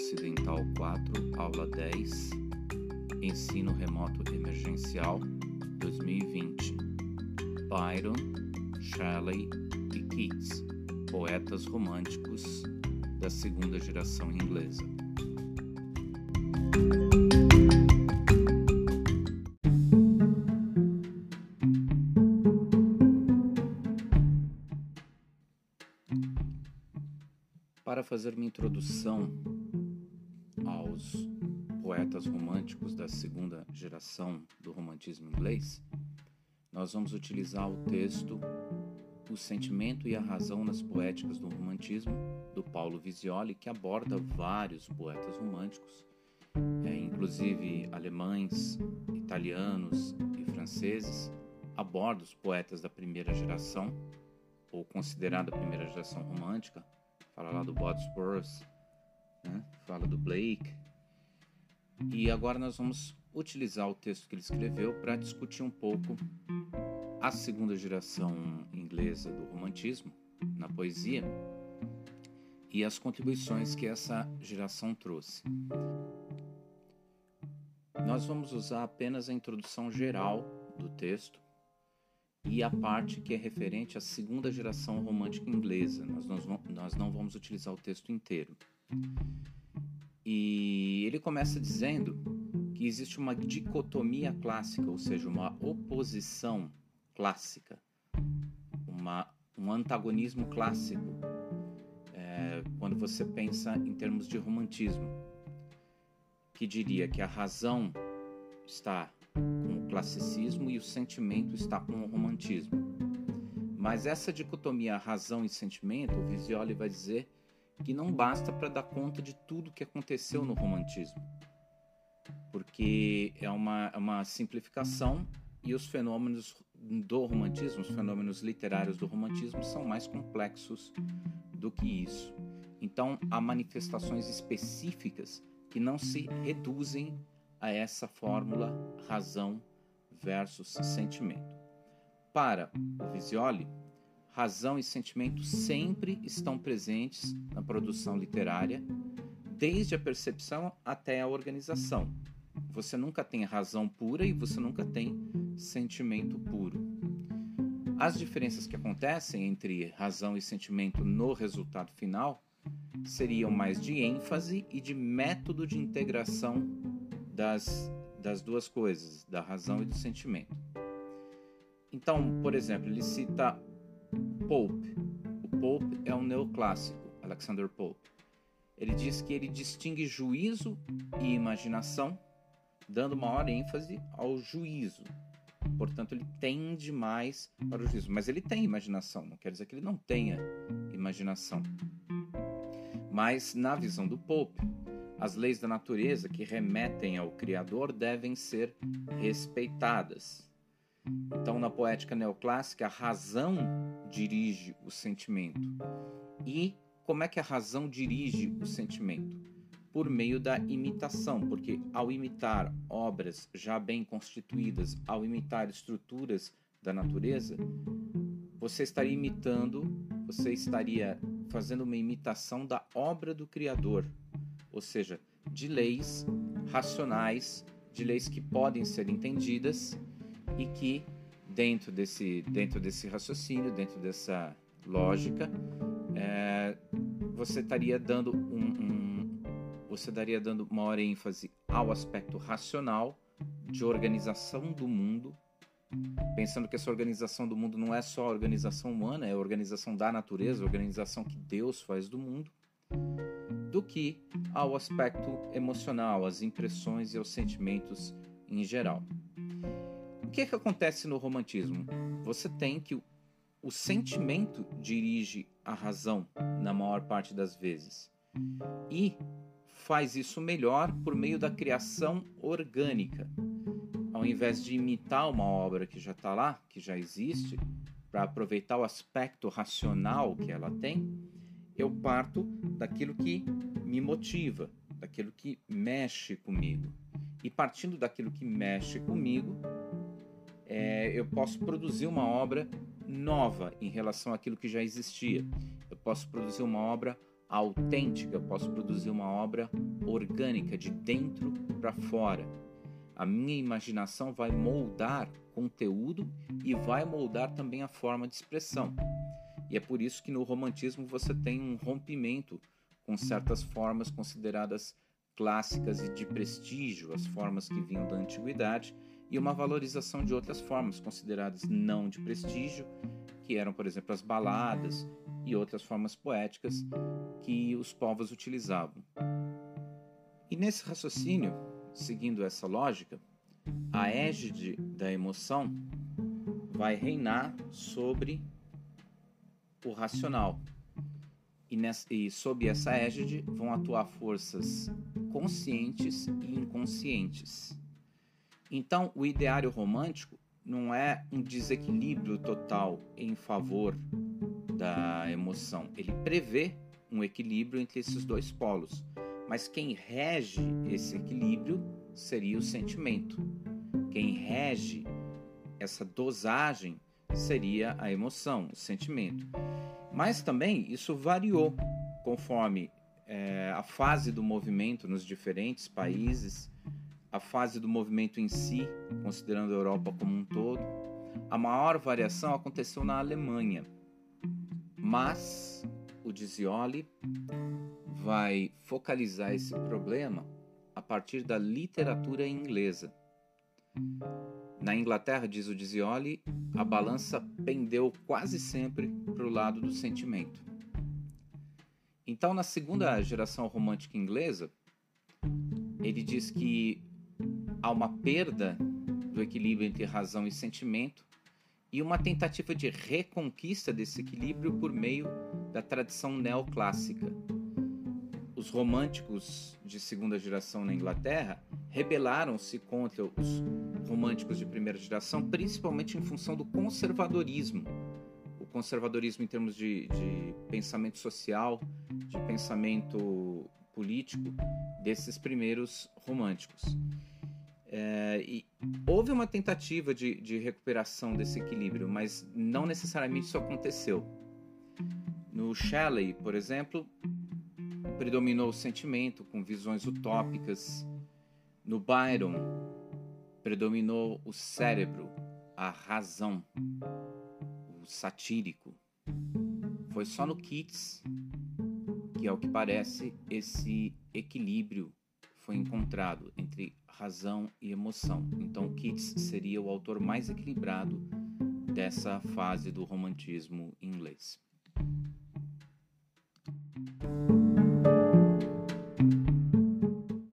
Ocidental 4, aula 10, Ensino Remoto Emergencial 2020. Byron, Shelley e Keats, poetas românticos da segunda geração inglesa. Para fazer uma introdução poetas românticos da segunda geração do romantismo inglês, nós vamos utilizar o texto O Sentimento e a Razão nas Poéticas do Romantismo, do Paulo Visioli, que aborda vários poetas românticos, é, inclusive alemães, italianos e franceses, aborda os poetas da primeira geração, ou considerada primeira geração romântica, fala lá do Bosworth, né? fala do Blake. E agora nós vamos utilizar o texto que ele escreveu para discutir um pouco a segunda geração inglesa do romantismo na poesia e as contribuições que essa geração trouxe. Nós vamos usar apenas a introdução geral do texto e a parte que é referente à segunda geração romântica inglesa. Nós, não vamos utilizar o texto inteiro. E ele começa dizendo que existe uma dicotomia clássica, ou seja, uma oposição clássica, uma, um antagonismo clássico, é, quando você pensa em termos de romantismo, que diria que a razão está com o classicismo e o sentimento está com o romantismo. Mas essa dicotomia razão e sentimento, o Visioli vai dizer que não basta para dar conta de tudo que aconteceu no romantismo, porque é uma, é uma simplificação e os fenômenos do romantismo, os fenômenos literários do romantismo, são mais complexos do que isso. Então, há manifestações específicas que não se reduzem a essa fórmula razão versus sentimento. Para o Visioli, razão e sentimento sempre estão presentes na produção literária, desde a percepção até a organização. Você nunca tem razão pura e você nunca tem sentimento puro. As diferenças que acontecem entre razão e sentimento no resultado final seriam mais de ênfase e de método de integração das, das duas coisas, da razão e do sentimento. Então, por exemplo, ele cita Pope. O Pope é um neoclássico, Alexander Pope. Ele diz que ele distingue juízo e imaginação, dando maior ênfase ao juízo. Portanto, ele tende mais para o juízo. Mas ele tem imaginação, não quer dizer que ele não tenha imaginação. Mas, na visão do Pope, as leis da natureza que remetem ao Criador devem ser respeitadas. Então, na poética neoclássica, a razão dirige o sentimento. E como é que a razão dirige o sentimento? Por meio da imitação, porque ao imitar obras já bem constituídas, ao imitar estruturas da natureza, você estaria imitando, você estaria fazendo uma imitação da obra do Criador ou seja, de leis racionais, de leis que podem ser entendidas e que dentro desse dentro desse raciocínio, dentro dessa lógica, é, você estaria dando um, um, você daria dando maior ênfase ao aspecto racional de organização do mundo, pensando que essa organização do mundo não é só a organização humana, é a organização da natureza, a organização que Deus faz do mundo do que ao aspecto emocional, às impressões e aos sentimentos em geral. O que, é que acontece no romantismo? Você tem que o sentimento dirige a razão na maior parte das vezes e faz isso melhor por meio da criação orgânica. Ao invés de imitar uma obra que já está lá, que já existe, para aproveitar o aspecto racional que ela tem, eu parto daquilo que me motiva, daquilo que mexe comigo. E partindo daquilo que mexe comigo, é, eu posso produzir uma obra nova em relação àquilo que já existia. Eu posso produzir uma obra autêntica, eu posso produzir uma obra orgânica, de dentro para fora. A minha imaginação vai moldar conteúdo e vai moldar também a forma de expressão. E é por isso que no romantismo você tem um rompimento com certas formas consideradas clássicas e de prestígio, as formas que vinham da antiguidade, e uma valorização de outras formas consideradas não de prestígio, que eram, por exemplo, as baladas e outras formas poéticas que os povos utilizavam. E nesse raciocínio, seguindo essa lógica, a égide da emoção vai reinar sobre o racional. E, nessa, e sob essa égide vão atuar forças conscientes e inconscientes. Então, o ideário romântico não é um desequilíbrio total em favor da emoção. Ele prevê um equilíbrio entre esses dois polos. Mas quem rege esse equilíbrio seria o sentimento. Quem rege essa dosagem seria a emoção, o sentimento. Mas também isso variou conforme é, a fase do movimento nos diferentes países, a fase do movimento em si, considerando a Europa como um todo. A maior variação aconteceu na Alemanha, mas o Dizioli vai focalizar esse problema a partir da literatura inglesa. Na Inglaterra, diz o Dizioli, a balança pendeu quase sempre para o lado do sentimento. Então, na segunda geração romântica inglesa, ele diz que há uma perda do equilíbrio entre razão e sentimento e uma tentativa de reconquista desse equilíbrio por meio da tradição neoclássica. Os românticos de segunda geração na Inglaterra rebelaram-se contra os românticos de primeira geração, principalmente em função do conservadorismo. O conservadorismo em termos de, de pensamento social, de pensamento político desses primeiros românticos. É, e houve uma tentativa de, de recuperação desse equilíbrio, mas não necessariamente isso aconteceu. No Shelley, por exemplo, predominou o sentimento com visões utópicas no Byron, predominou o cérebro, a razão, o satírico. Foi só no Keats que, ao que parece, esse equilíbrio foi encontrado entre razão e emoção. Então, Keats seria o autor mais equilibrado dessa fase do romantismo inglês.